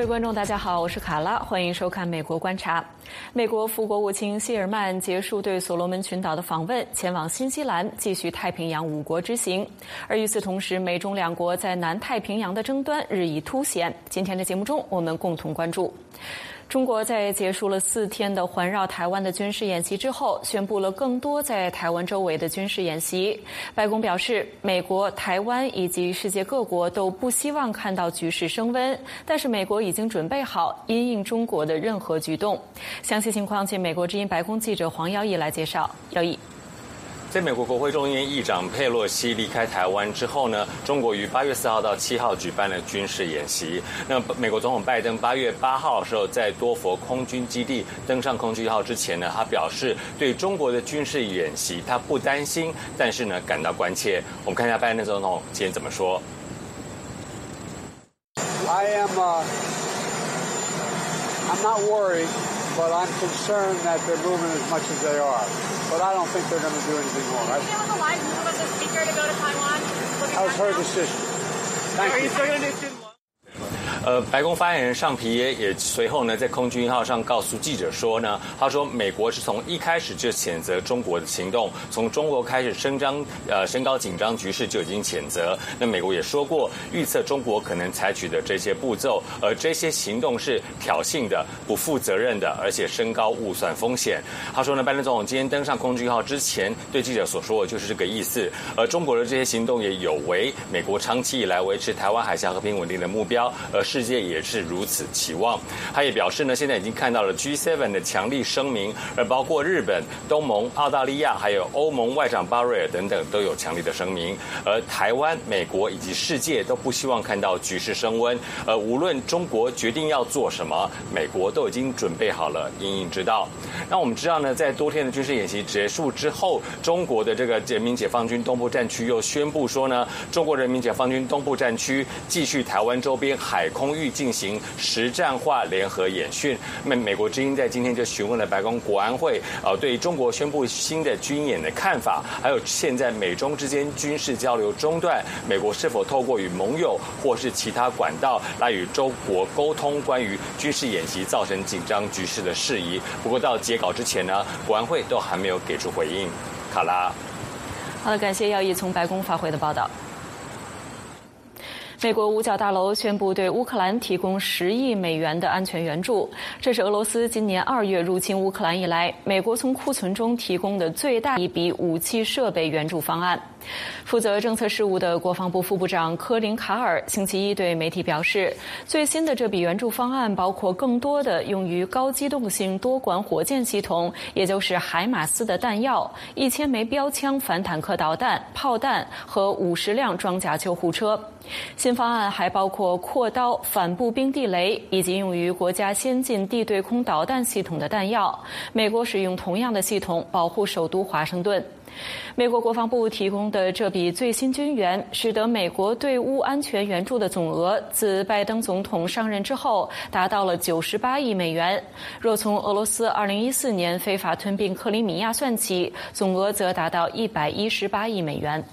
各位观众，大家好，我是卡拉，欢迎收看《美国观察》。美国副国务卿希尔曼结束对所罗门群岛的访问，前往新西兰继续太平洋五国之行。而与此同时，美中两国在南太平洋的争端日益凸显。今天的节目中，我们共同关注。中国在结束了四天的环绕台湾的军事演习之后，宣布了更多在台湾周围的军事演习。白宫表示，美国、台湾以及世界各国都不希望看到局势升温，但是美国已经准备好因应中国的任何举动。详细情况，请美国之音白宫记者黄耀毅来介绍。耀毅。在美国国会众议院议长佩洛西离开台湾之后呢，中国于八月四号到七号举办了军事演习。那美国总统拜登八月八号的时候在多佛空军基地登上空军一号之前呢，他表示对中国的军事演习他不担心，但是呢感到关切。我们看一下拜登总统今天怎么说。I am, I'm not worried. But I'm concerned that they're moving as much as they are. But I don't think they're going to do anything more. Are you on the live move of the speaker to go to Taiwan? That was her decision. Thank Are you. you still going to do 呃，白宫发言人尚皮耶也随后呢，在空军一号上告诉记者说呢，他说美国是从一开始就谴责中国的行动，从中国开始升张呃升高紧张局势就已经谴责。那美国也说过，预测中国可能采取的这些步骤，而这些行动是挑衅的、不负责任的，而且升高误算风险。他说呢，拜登总统今天登上空军一号之前对记者所说的就是这个意思。而中国的这些行动也有违美国长期以来维持台湾海峡和平稳定的目标，而。世界也是如此期望。他也表示呢，现在已经看到了 G7 的强力声明，而包括日本、东盟、澳大利亚还有欧盟外长巴瑞尔等等都有强力的声明。而台湾、美国以及世界都不希望看到局势升温。而无论中国决定要做什么，美国都已经准备好了应应之道。那我们知道呢，在多天的军事演习结束之后，中国的这个人民解放军东部战区又宣布说呢，中国人民解放军东部战区继续台湾周边海。空空域进行实战化联合演训。美美国之音在今天就询问了白宫国安会，呃，对中国宣布新的军演的看法，还有现在美中之间军事交流中断，美国是否透过与盟友或是其他管道来与中国沟通关于军事演习造成紧张局势的事宜？不过到截稿之前呢，国安会都还没有给出回应。卡拉，好的，感谢耀义从白宫发回的报道。美国五角大楼宣布对乌克兰提供十亿美元的安全援助，这是俄罗斯今年二月入侵乌克兰以来，美国从库存中提供的最大一笔武器设备援助方案。负责政策事务的国防部副部长科林卡尔星期一对媒体表示，最新的这笔援助方案包括更多的用于高机动性多管火箭系统，也就是海马斯的弹药，一千枚标枪反坦克导弹、炮弹和五十辆装甲救护车。新方案还包括扩刀反步兵地雷以及用于国家先进地对空导弹系统的弹药。美国使用同样的系统保护首都华盛顿。美国国防部提供的这笔最新军援，使得美国对乌安全援助的总额自拜登总统上任之后达到了九十八亿美元。若从俄罗斯二零一四年非法吞并克里米亚算起，总额则达到一百一十八亿美元。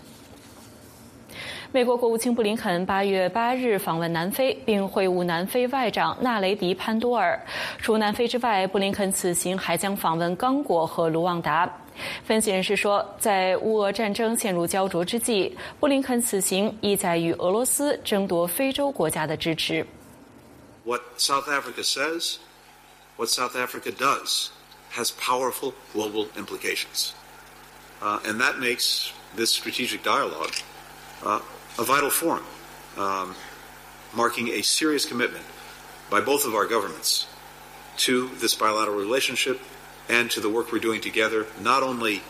美国国务卿布林肯八月八日访问南非，并会晤南非外长纳雷迪潘多尔。除南非之外，布林肯此行还将访问刚果和卢旺达。分析人士说，在乌俄战争陷入焦灼之际，布林肯此行意在与俄罗斯争夺非洲国家的支持。What South Africa says, what South Africa does, has powerful global implications, and that makes this strategic dialogue. A vital forum, um, marking a serious commitment by both of our governments to this bilateral relationship and to the work we're doing together, not only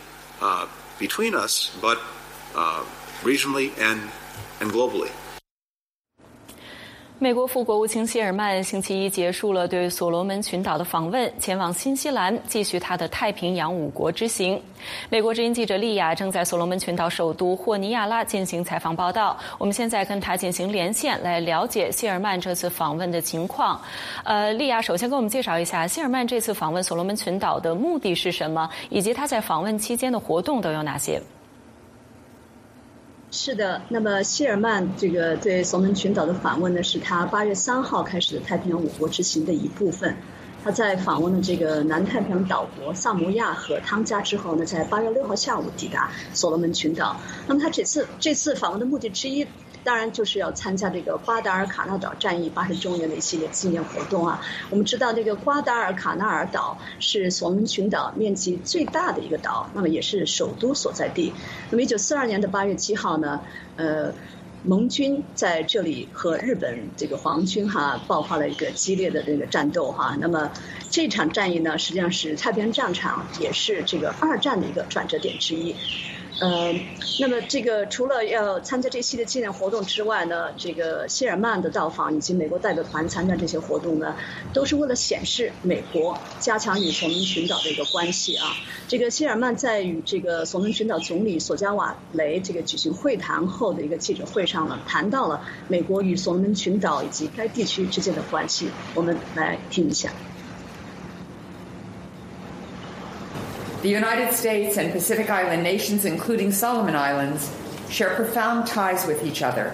uh, between us, but uh, regionally and, and globally. 美国副国务卿谢尔曼星期一结束了对所罗门群岛的访问，前往新西兰继续他的太平洋五国之行。美国之音记者莉亚正在所罗门群岛首都霍尼亚拉进行采访报道。我们现在跟他进行连线，来了解谢尔曼这次访问的情况。呃，莉亚首先给我们介绍一下谢尔曼这次访问所罗门群岛的目的是什么，以及他在访问期间的活动都有哪些。是的，那么谢尔曼这个对所罗门群岛的访问呢，是他八月三号开始的太平洋五国之行的一部分。他在访问了这个南太平洋岛国萨摩亚和汤加之后呢，在八月六号下午抵达所罗门群岛。那么他这次这次访问的目的之一。当然就是要参加这个瓜达尔卡纳岛战役八十周年的一系列纪念活动啊！我们知道，这个瓜达尔卡纳尔岛是所罗门群岛面积最大的一个岛，那么也是首都所在地。那么，一九四二年的八月七号呢，呃，盟军在这里和日本这个皇军哈爆发了一个激烈的这个战斗哈。那么这场战役呢，实际上是太平洋战场，也是这个二战的一个转折点之一。呃，那么这个除了要参加这系列纪念活动之外呢，这个谢尔曼的到访以及美国代表团参加这些活动呢，都是为了显示美国加强与所罗门群岛的一个关系啊。这个谢尔曼在与这个所罗门群岛总理索加瓦雷这个举行会谈后的一个记者会上呢，谈到了美国与所罗门群岛以及该地区之间的关系。我们来听一下。The United States and Pacific Island nations, including Solomon Islands, share profound ties with each other.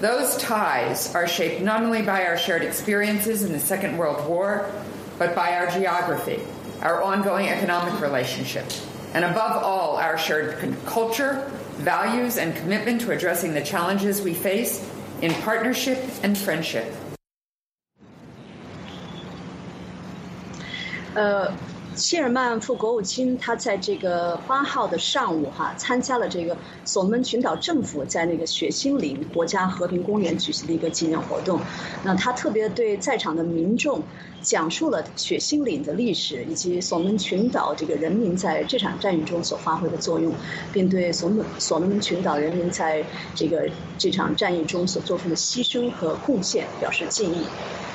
Those ties are shaped not only by our shared experiences in the Second World War, but by our geography, our ongoing economic relationships, and above all, our shared culture, values, and commitment to addressing the challenges we face in partnership and friendship. Uh, 谢尔曼副国务卿他在这个八号的上午哈，参加了这个索门群岛政府在那个雪心林国家和平公园举行的一个纪念活动。那他特别对在场的民众讲述了雪心岭的历史以及所罗门群岛这个人民在这场战役中所发挥的作用，并对所罗所罗门群岛人民在这个这场战役中所做出的牺牲和贡献表示敬意。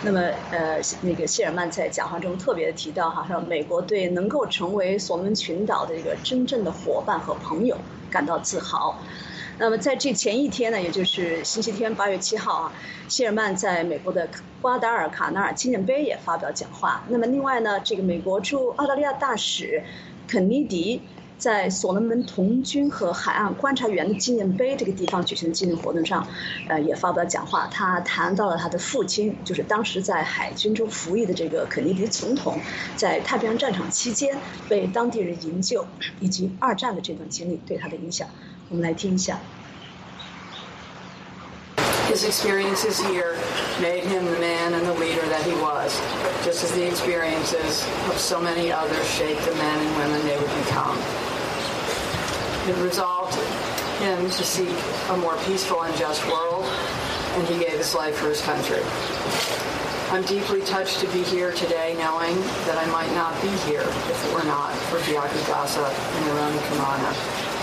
那么，呃，那个谢尔曼在讲话中特别的提到，哈，说美国对能够成为所罗门群岛的一个真正的伙伴和朋友感到自豪。那么在这前一天呢，也就是星期天八月七号啊，谢尔曼在美国的瓜达尔卡纳尔纪念碑也发表讲话。那么另外呢，这个美国驻澳大利亚大使肯尼迪。在所罗门童军和海岸观察员的纪念碑这个地方举行的纪念活动上，呃，也发表讲话。他谈到了他的父亲，就是当时在海军中服役的这个肯尼迪总统，在太平洋战场期间被当地人营救，以及二战的这段经历对他的影响。我们来听一下。His experiences here made him the man and the leader that he was, just as the experiences of so many others shaped the men and women they would become. It resolved him to seek a more peaceful and just world, and he gave his life for his country. I'm deeply touched to be here today knowing that I might not be here if it were not for Giacu Gasa and Ironi Kamana.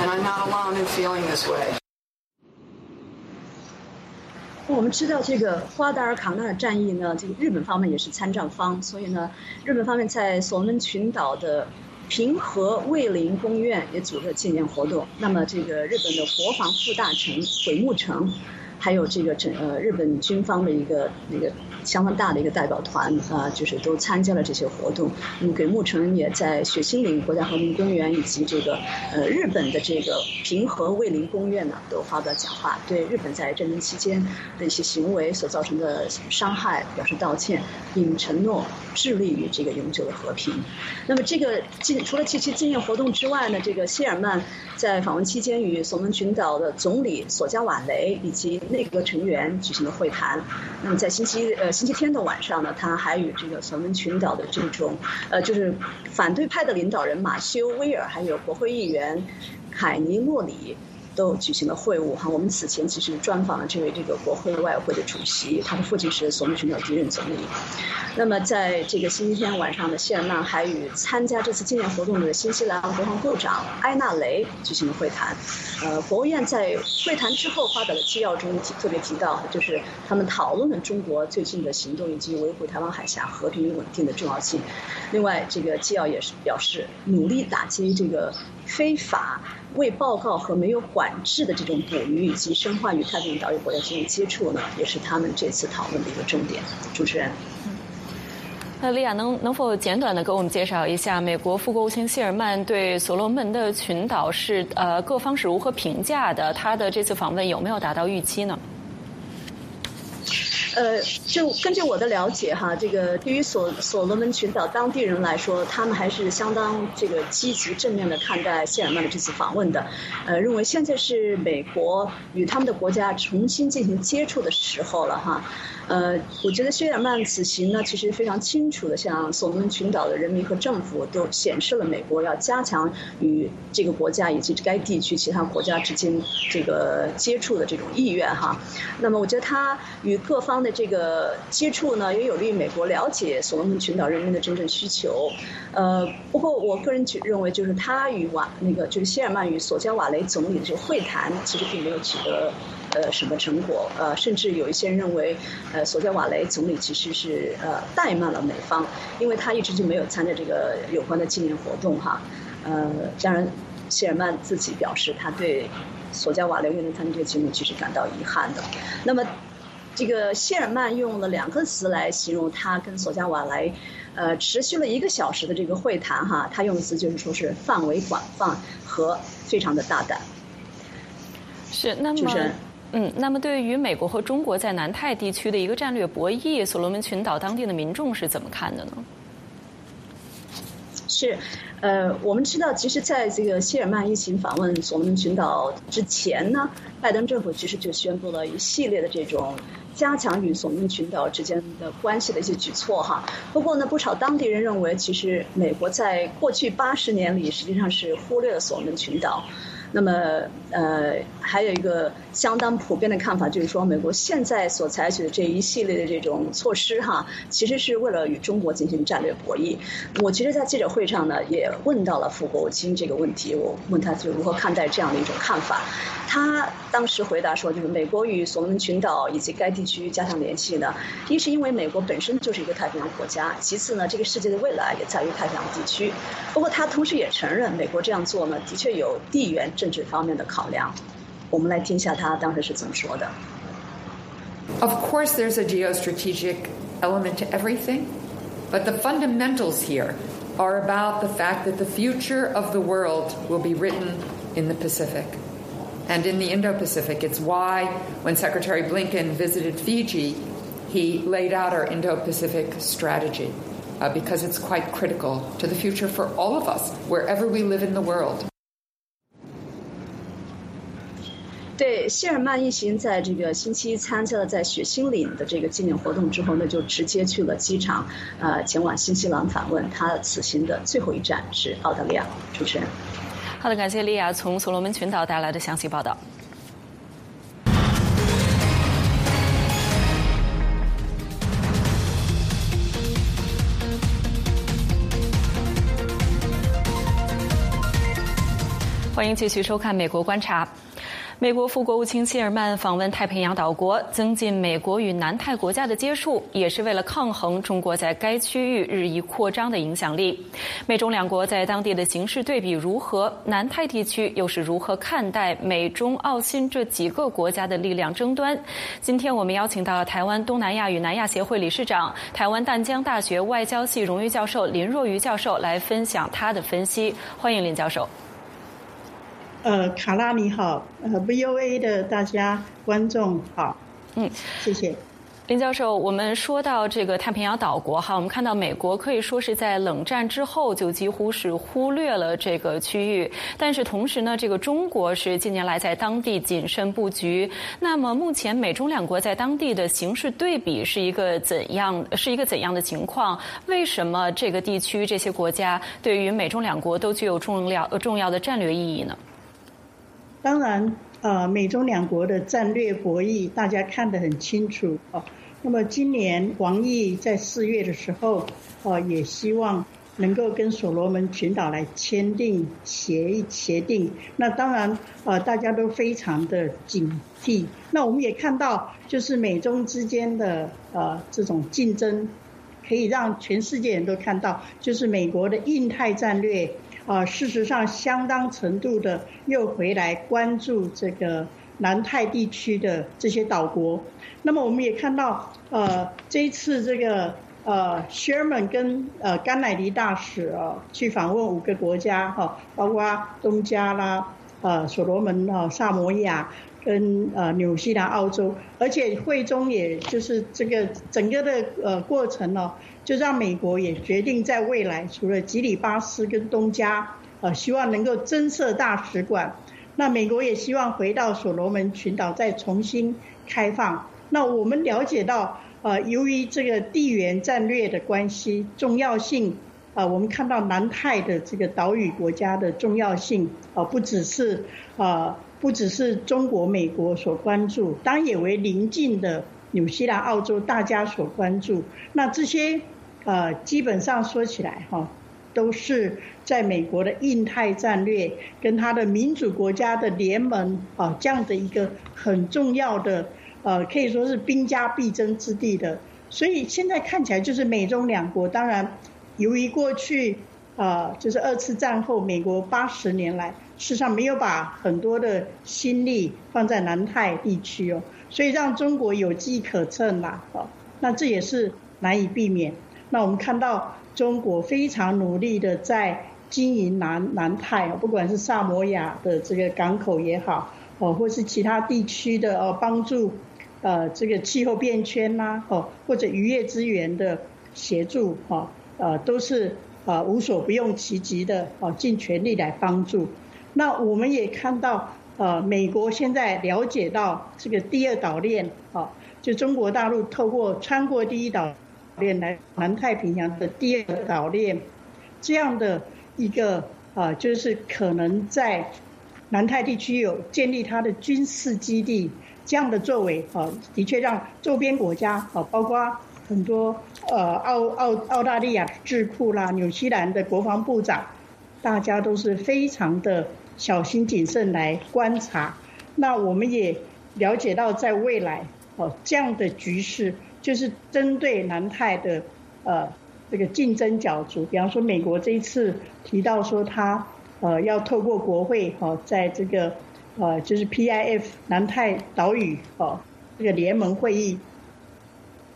And I'm not alone in feeling this way. 我们知道这个瓜达尔卡纳尔战役呢，这个日本方面也是参战方，所以呢，日本方面在所罗门群岛的。平和卫林公园也组织了纪念活动。那么，这个日本的国防副大臣鬼木城，还有这个整呃日本军方的一个那个。相当大的一个代表团啊，就是都参加了这些活动。那么，鬼木城也在雪心岭国家和平公园以及这个呃日本的这个平和卫林公园呢，都发表讲话，对日本在战争期间的一些行为所造成的伤害表示道歉，并承诺致力于这个永久的和平。那么，这个纪除了这些纪念活动之外呢，这个谢尔曼在访问期间与所罗门群岛的总理索加瓦雷以及内阁成员举行了会谈。那么，在星期呃。星期天的晚上呢，他还与这个索伦群岛的这种，呃，就是反对派的领导人马修威尔，还有国会议员凯尼诺里。都举行了会晤哈。我们此前其实专访了这位这个国会外汇的主席，他的父亲是所罗门群岛第一任总理。那么在这个星期天晚上呢，谢尔曼还与参加这次纪念活动的新西兰国防部长埃纳雷举行了会谈。呃，国务院在会谈之后发表的纪要中提特别提到，就是他们讨论了中国最近的行动以及维护台湾海峡和平与稳定的重要性。另外，这个纪要也是表示努力打击这个非法。未报告和没有管制的这种捕鱼以及深化与太平洋岛屿国家进行接触呢，也是他们这次讨论的一个重点。主持人。那利亚能能否简短的给我们介绍一下美国副国务卿谢尔曼对所罗门的群岛是呃各方是如何评价的？他的这次访问有没有达到预期呢？呃，就根据我的了解哈，这个对于所所罗门群岛当地人来说，他们还是相当这个积极正面的看待谢尔曼的这次访问的，呃，认为现在是美国与他们的国家重新进行接触的时候了哈。呃，我觉得谢尔曼此行呢，其实非常清楚的向所罗门群岛的人民和政府都显示了美国要加强与这个国家以及该地区其他国家之间这个接触的这种意愿哈。那么，我觉得他与各方的这个接触呢，也有利于美国了解所罗门群岛人民的真正需求。呃，不过我个人觉认为，就是他与瓦那个就是谢尔曼与索加瓦雷总理的这个会谈，其实并没有取得。呃，什么成果？呃，甚至有一些人认为，呃，索加瓦雷总理其实是呃怠慢了美方，因为他一直就没有参加这个有关的纪念活动哈。呃，当然，谢尔曼自己表示，他对索加瓦雷没能参加这个节目其实感到遗憾的。那么，这个谢尔曼用了两个词来形容他跟索加瓦雷，呃，持续了一个小时的这个会谈哈。他用的词就是说是范围广泛和非常的大胆。是，那么。嗯，那么对于美国和中国在南太地区的一个战略博弈，所罗门群岛当地的民众是怎么看的呢？是，呃，我们知道，其实在这个谢尔曼一行访问所罗门群岛之前呢，拜登政府其实就宣布了一系列的这种加强与所罗门群岛之间的关系的一些举措哈。不过呢，不少当地人认为，其实美国在过去八十年里实际上是忽略了所罗门群岛。那么，呃，还有一个相当普遍的看法，就是说，美国现在所采取的这一系列的这种措施，哈，其实是为了与中国进行战略博弈。我其实，在记者会上呢，也问到了傅国务卿这个问题，我问他就如何看待这样的一种看法。他当时回答说，就是美国与所罗门群岛以及该地区加强联系呢，一是因为美国本身就是一个太平洋国家，其次呢，这个世界的未来也在于太平洋地区。不过，他同时也承认，美国这样做呢，的确有地缘。政治方面的考量，我们来听一下他当时是怎么说的。Of course, there's a geostrategic element to everything, but the fundamentals here are about the fact that the future of the world will be written in the Pacific and in the Indo Pacific. It's why, when Secretary Blinken visited Fiji, he laid out our Indo Pacific strategy uh, because it's quite critical to the future for all of us, wherever we live in the world. 对谢尔曼一行在这个星期一参加了在雪星岭的这个纪念活动之后呢，就直接去了机场，呃，前往新西兰访问。他此行的最后一站是澳大利亚。主持人，好的，感谢莉亚从所罗门群岛带来的详细报道。欢迎继续收看《美国观察》。美国副国务卿谢尔曼访问太平洋岛国，增进美国与南太国家的接触，也是为了抗衡中国在该区域日益扩张的影响力。美中两国在当地的形势对比如何？南太地区又是如何看待美中澳新这几个国家的力量争端？今天我们邀请到台湾东南亚与南亚协会理事长、台湾淡江大学外交系荣誉教授林若愚教授来分享他的分析。欢迎林教授。呃，卡拉你好，呃，VOA 的大家观众好，嗯，谢谢林教授。我们说到这个太平洋岛国哈，我们看到美国可以说是在冷战之后就几乎是忽略了这个区域，但是同时呢，这个中国是近年来在当地谨慎布局。那么目前美中两国在当地的形势对比是一个怎样是一个怎样的情况？为什么这个地区这些国家对于美中两国都具有重要重要的战略意义呢？当然，呃，美中两国的战略博弈，大家看得很清楚哦。那么今年王毅在四月的时候，哦，也希望能够跟所罗门群岛来签订协议协定。那当然，呃，大家都非常的警惕。那我们也看到，就是美中之间的呃这种竞争，可以让全世界人都看到，就是美国的印太战略。啊，事实上，相当程度的又回来关注这个南太地区的这些岛国。那么，我们也看到，呃，这一次这个呃，Sherman 跟呃甘乃迪大使啊去访问五个国家哈，包括东加啦、呃所罗门啊、萨摩亚跟呃纽西兰、澳洲，而且会中也就是这个整个的呃过程呢，就让美国也决定在未来除了吉里巴斯跟东加，呃希望能够增设大使馆，那美国也希望回到所罗门群岛再重新开放。那我们了解到。呃，由于这个地缘战略的关系重要性，啊，我们看到南太的这个岛屿国家的重要性，啊，不只是啊，不只是中国、美国所关注，当然也为邻近的纽西兰、澳洲大家所关注。那这些呃，基本上说起来哈，都是在美国的印太战略跟它的民主国家的联盟啊这样的一个很重要的。呃，可以说是兵家必争之地的，所以现在看起来就是美中两国。当然，由于过去啊，就是二次战后美国八十年来，事实上没有把很多的心力放在南太地区哦，所以让中国有机可乘啦。哦，那这也是难以避免。那我们看到中国非常努力的在经营南南太哦，不管是萨摩亚的这个港口也好，哦，或是其他地区的哦帮助。呃，这个气候变迁呐，哦，或者渔业资源的协助，哈，呃，都是啊无所不用其极的，哦，尽全力来帮助。那我们也看到，呃，美国现在了解到这个第二岛链，啊，就中国大陆透过穿过第一岛链来南太平洋的第二岛链，这样的一个啊，就是可能在南太地区有建立它的军事基地。这样的作为，啊，的确让周边国家，啊，包括很多呃澳澳澳大利亚智库啦、纽西兰的国防部长，大家都是非常的小心谨慎来观察。那我们也了解到，在未来，哦，这样的局势就是针对南太的呃这个竞争角逐，比方说美国这一次提到说，他呃要透过国会，哦，在这个。呃，就是 PIF 南太岛屿哦，这个联盟会议，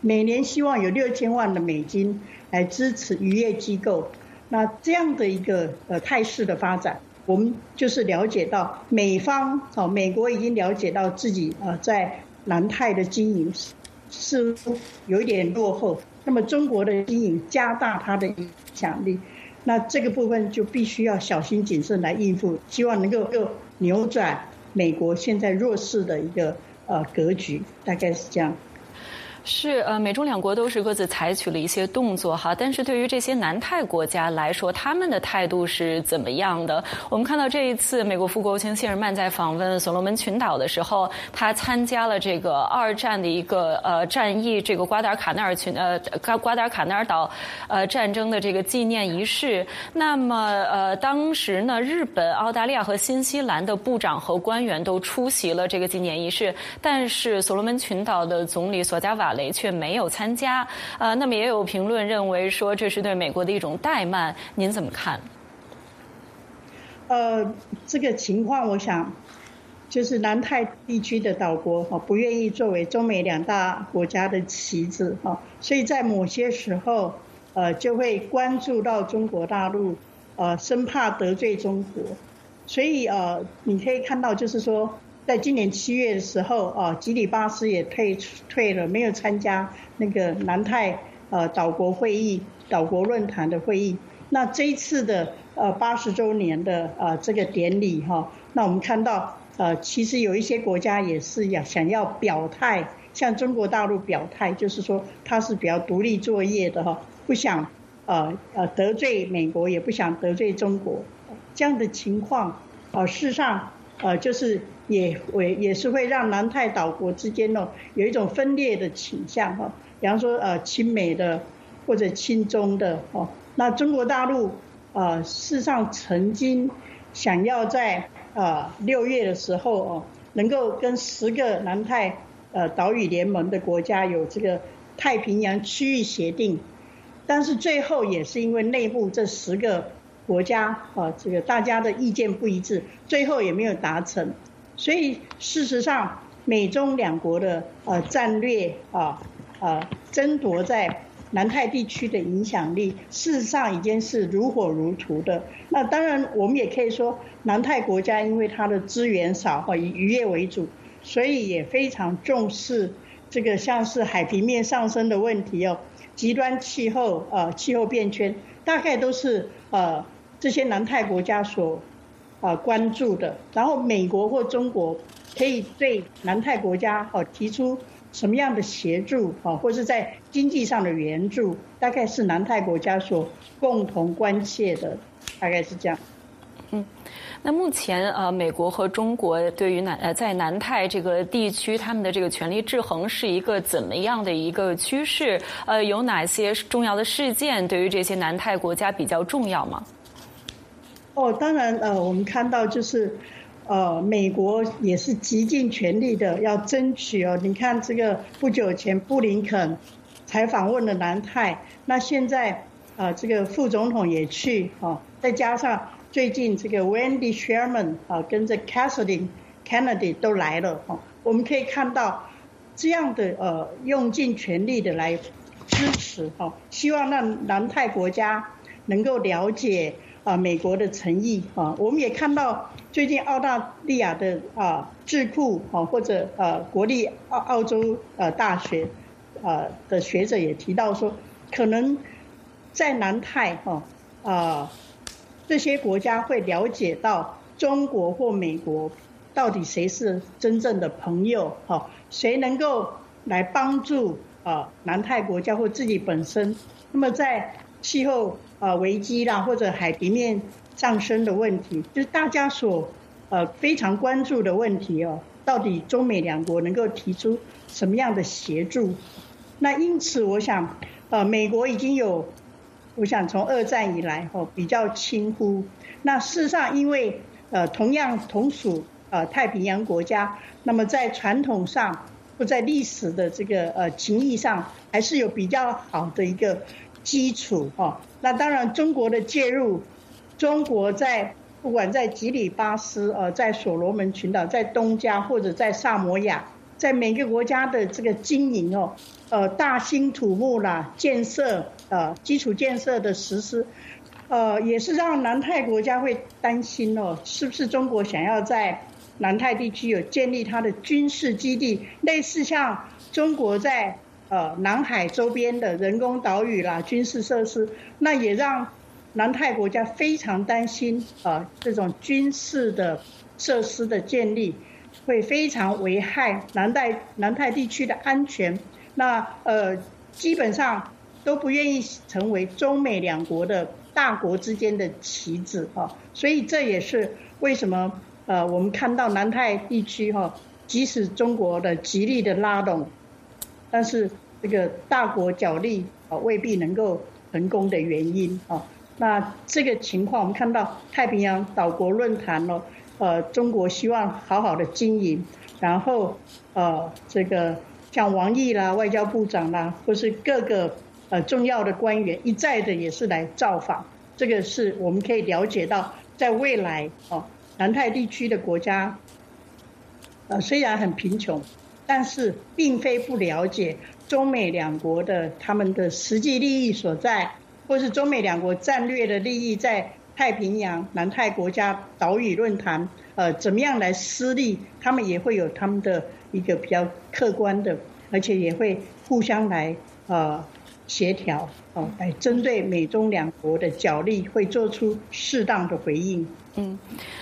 每年希望有六千万的美金来支持渔业机构。那这样的一个呃态势的发展，我们就是了解到美方哦，美国已经了解到自己呃在南太的经营似乎有一点落后。那么中国的经营加大它的影响力，那这个部分就必须要小心谨慎来应付，希望能够够扭转。美国现在弱势的一个呃格局，大概是这样。是呃，美中两国都是各自采取了一些动作哈，但是对于这些南太国家来说，他们的态度是怎么样的？我们看到这一次，美国副国务卿谢尔曼在访问所罗门群岛的时候，他参加了这个二战的一个呃战役，这个瓜达尔卡纳尔群呃瓜瓜达尔卡纳尔岛呃战争的这个纪念仪式。那么呃，当时呢，日本、澳大利亚和新西兰的部长和官员都出席了这个纪念仪式，但是所罗门群岛的总理索加瓦。雷却没有参加，呃，那么也有评论认为说这是对美国的一种怠慢，您怎么看？呃，这个情况我想，就是南太地区的岛国哈不愿意作为中美两大国家的棋子哈，所以在某些时候呃就会关注到中国大陆，呃，生怕得罪中国，所以呃你可以看到就是说。在今年七月的时候，啊，吉里巴斯也退退了，没有参加那个南太呃岛国会议、岛国论坛的会议。那这一次的呃八十周年的呃这个典礼哈，那我们看到呃其实有一些国家也是要想要表态，向中国大陆表态，就是说它是比较独立作业的哈，不想呃呃得罪美国，也不想得罪中国，这样的情况，呃事实上呃就是。也会也是会让南太岛国之间哦有一种分裂的倾向哈，比方说呃亲美的或者亲中的哦，那中国大陆呃事实上曾经想要在呃六月的时候哦能够跟十个南太呃岛屿联盟的国家有这个太平洋区域协定，但是最后也是因为内部这十个国家啊这个大家的意见不一致，最后也没有达成。所以事实上，美中两国的呃战略啊呃争夺在南太地区的影响力，事实上已经是如火如荼的。那当然，我们也可以说，南太国家因为它的资源少，哈，以渔业为主，所以也非常重视这个像是海平面上升的问题哦，极端气候，呃，气候变迁，大概都是呃这些南太国家所啊关注的。然后美国或中国可以对南太国家哦提出。什么样的协助啊，或是在经济上的援助，大概是南太国家所共同关切的，大概是这样。嗯，那目前呃，美国和中国对于南呃在南太这个地区，他们的这个权力制衡是一个怎么样的一个趋势？呃，有哪些重要的事件对于这些南太国家比较重要吗？哦，当然呃，我们看到就是。呃，美国也是极尽全力的要争取哦。你看这个不久前布林肯才访问了南太，那现在啊，这个副总统也去哦，再加上最近这个 Wendy Sherman 啊，跟着 Cassidy Kennedy 都来了哦。我们可以看到这样的呃，用尽全力的来支持哈，希望让南太国家能够了解。啊，美国的诚意啊，我们也看到最近澳大利亚的啊智库啊，或者呃国立澳澳洲呃大学啊的学者也提到说，可能在南太哈啊这些国家会了解到中国或美国到底谁是真正的朋友哈，谁能够来帮助啊南太国家或自己本身，那么在气候。呃，危机啦，或者海平面上升的问题，就是大家所呃非常关注的问题哦。到底中美两国能够提出什么样的协助？那因此，我想，呃，美国已经有，我想从二战以来哦比较轻忽。那事实上，因为呃同样同属呃太平洋国家，那么在传统上或在历史的这个呃情谊上，还是有比较好的一个基础哦。那当然，中国的介入，中国在不管在吉里巴斯、呃，在所罗门群岛、在东加或者在萨摩亚，在每个国家的这个经营哦，呃，大兴土木啦，建设呃基础建设的实施，呃，也是让南太国家会担心哦，是不是中国想要在南太地区有建立它的军事基地，类似像中国在。呃，南海周边的人工岛屿啦，军事设施，那也让南太国家非常担心啊，这种军事的设施的建立会非常危害南太南太地区的安全。那呃，基本上都不愿意成为中美两国的大国之间的棋子啊。所以这也是为什么呃，我们看到南太地区哈，即使中国的极力的拉拢，但是。这个大国角力啊，未必能够成功的原因啊。那这个情况，我们看到太平洋岛国论坛呢，呃，中国希望好好的经营，然后呃，这个像王毅啦、外交部长啦，或是各个呃重要的官员一再的也是来造访。这个是我们可以了解到，在未来哦，南太地区的国家，呃，虽然很贫穷，但是并非不了解。中美两国的他们的实际利益所在，或是中美两国战略的利益在太平洋、南太国家岛屿论坛，呃，怎么样来施力？他们也会有他们的一个比较客观的，而且也会互相来呃协调，哦，来针对美中两国的角力，会做出适当的回应。嗯，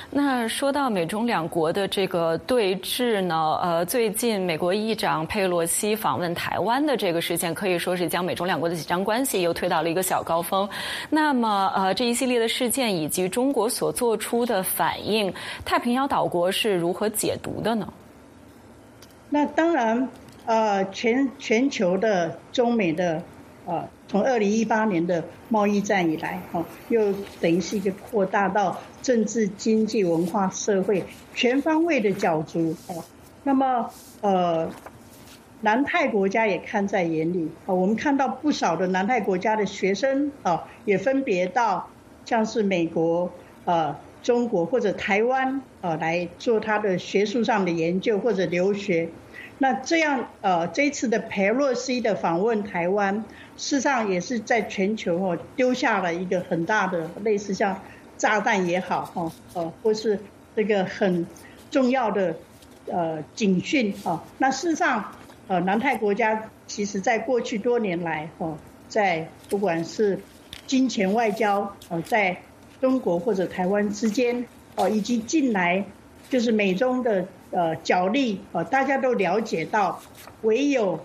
那说到美中两国的这个对峙呢，呃，最近美国议长佩洛西访问台湾的这个事件，可以说是将美中两国的紧张关系又推到了一个小高峰。那么，呃，这一系列的事件以及中国所做出的反应，太平洋岛国是如何解读的呢？那当然，呃，全全球的中美的。呃，从二零一八年的贸易战以来，哈，又等于是一个扩大到政治、经济、文化、社会全方位的角逐，哦，那么呃，南太国家也看在眼里，啊，我们看到不少的南太国家的学生，啊，也分别到像是美国、呃，中国或者台湾，呃，来做他的学术上的研究或者留学。那这样呃，这次的佩洛西的访问台湾，事实上也是在全球哦丢下了一个很大的类似像炸弹也好哦呃，或是这个很重要的呃警讯啊。那事实上呃，南太国家其实在过去多年来哦，在不管是金钱外交呃，在中国或者台湾之间哦，以及近来就是美中的。呃，角力呃，大家都了解到，唯有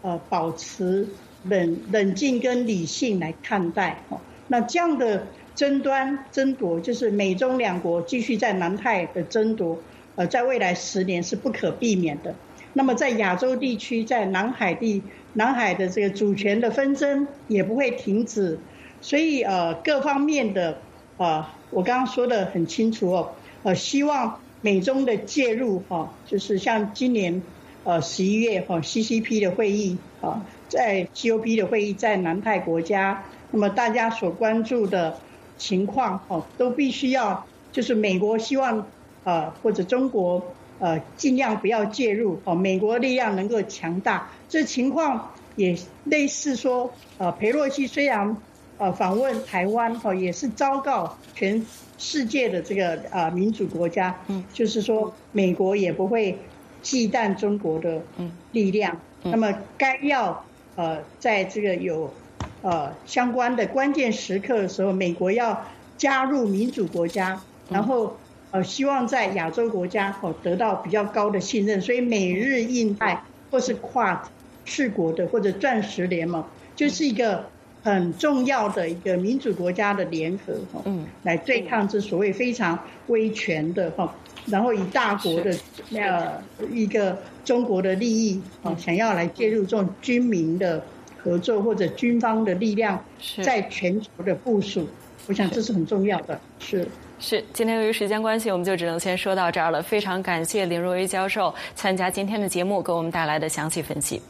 呃保持冷冷静跟理性来看待哦。那这样的争端争夺，就是美中两国继续在南太的争夺，呃，在未来十年是不可避免的。那么在亚洲地区，在南海地南海的这个主权的纷争也不会停止。所以呃，各方面的啊，我刚刚说的很清楚哦，呃，希望。美中的介入，哈，就是像今年，呃，十一月哈，CCP 的会议啊，在 COP 的会议，在南太国家，那么大家所关注的情况，哦，都必须要，就是美国希望，呃，或者中国，呃，尽量不要介入，哦，美国力量能够强大，这情况也类似说，呃，裴洛西虽然，呃，访问台湾，哦，也是昭告全。世界的这个呃民主国家，嗯，就是说美国也不会忌惮中国的力量。那么该要呃在这个有呃相关的关键时刻的时候，美国要加入民主国家，然后呃希望在亚洲国家哦得到比较高的信任。所以美日印太或是跨四国的或者钻石联盟就是一个。很重要的一个民主国家的联合哈，嗯，来对抗这所谓非常威权的哈，然后以大国的呃一个中国的利益啊，想要来介入这种军民的合作或者军方的力量在全球的部署，我想这是很重要的。是是，今天由于时间关系，我们就只能先说到这儿了。非常感谢林若薇教授参加今天的节目，给我们带来的详细分析。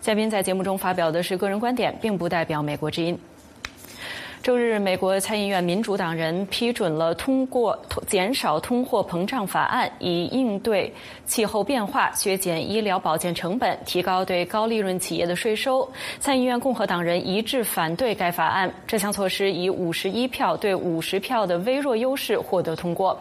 嘉宾在节目中发表的是个人观点，并不代表美国之音。周日，美国参议院民主党人批准了通过减少通货膨胀法案，以应对气候变化、削减医疗保健成本、提高对高利润企业的税收。参议院共和党人一致反对该法案。这项措施以五十一票对五十票的微弱优势获得通过。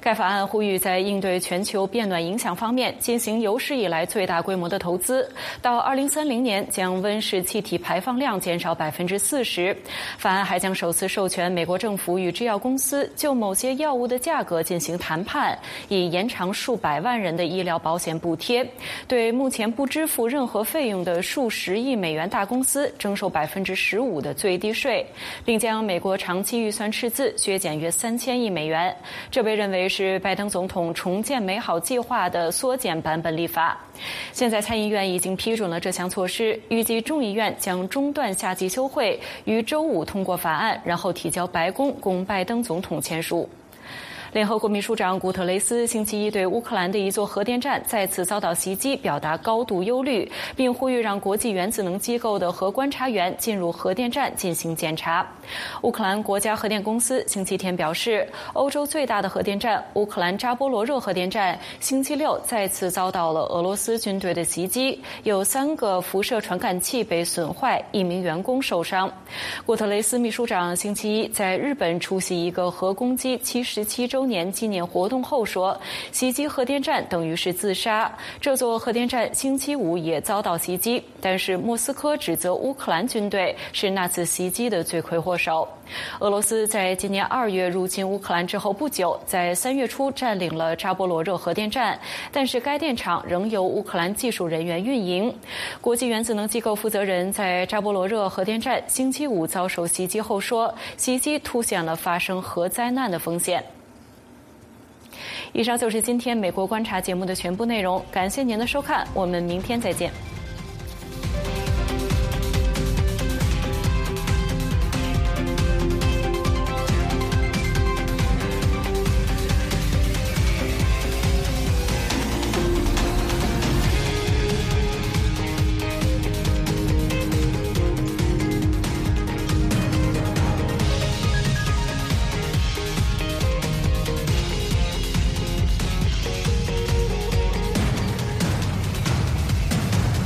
该法案呼吁在应对全球变暖影响方面进行有史以来最大规模的投资，到二零三零年将温室气体排放量减少百分之四十。法案还将首次授权美国政府与制药公司就某些药物的价格进行谈判，以延长数百万人的医疗保险补贴，对目前不支付任何费用的数十亿美元大公司征收百分之十五的最低税，并将美国长期预算赤字削减约三千亿美元。这被被认为是拜登总统重建美好计划的缩减版本立法。现在参议院已经批准了这项措施，预计众议院将中断夏季休会，于周五通过法案，然后提交白宫供拜登总统签署。联合国秘书长古特雷斯星期一对乌克兰的一座核电站再次遭到袭击表达高度忧虑，并呼吁让国际原子能机构的核观察员进入核电站进行检查。乌克兰国家核电公司星期天表示，欧洲最大的核电站乌克兰扎波罗热核电站星期六再次遭到了俄罗斯军队的袭击，有三个辐射传感器被损坏，一名员工受伤。古特雷斯秘书长星期一在日本出席一个核攻击七十七周。周年纪念活动后说，袭击核电站等于是自杀。这座核电站星期五也遭到袭击，但是莫斯科指责乌克兰军队是那次袭击的罪魁祸首。俄罗斯在今年二月入侵乌克兰之后不久，在三月初占领了扎波罗热核电站，但是该电厂仍由乌克兰技术人员运营。国际原子能机构负责人在扎波罗热核电站星期五遭受袭击后说，袭击凸显了发生核灾难的风险。以上就是今天《美国观察》节目的全部内容，感谢您的收看，我们明天再见。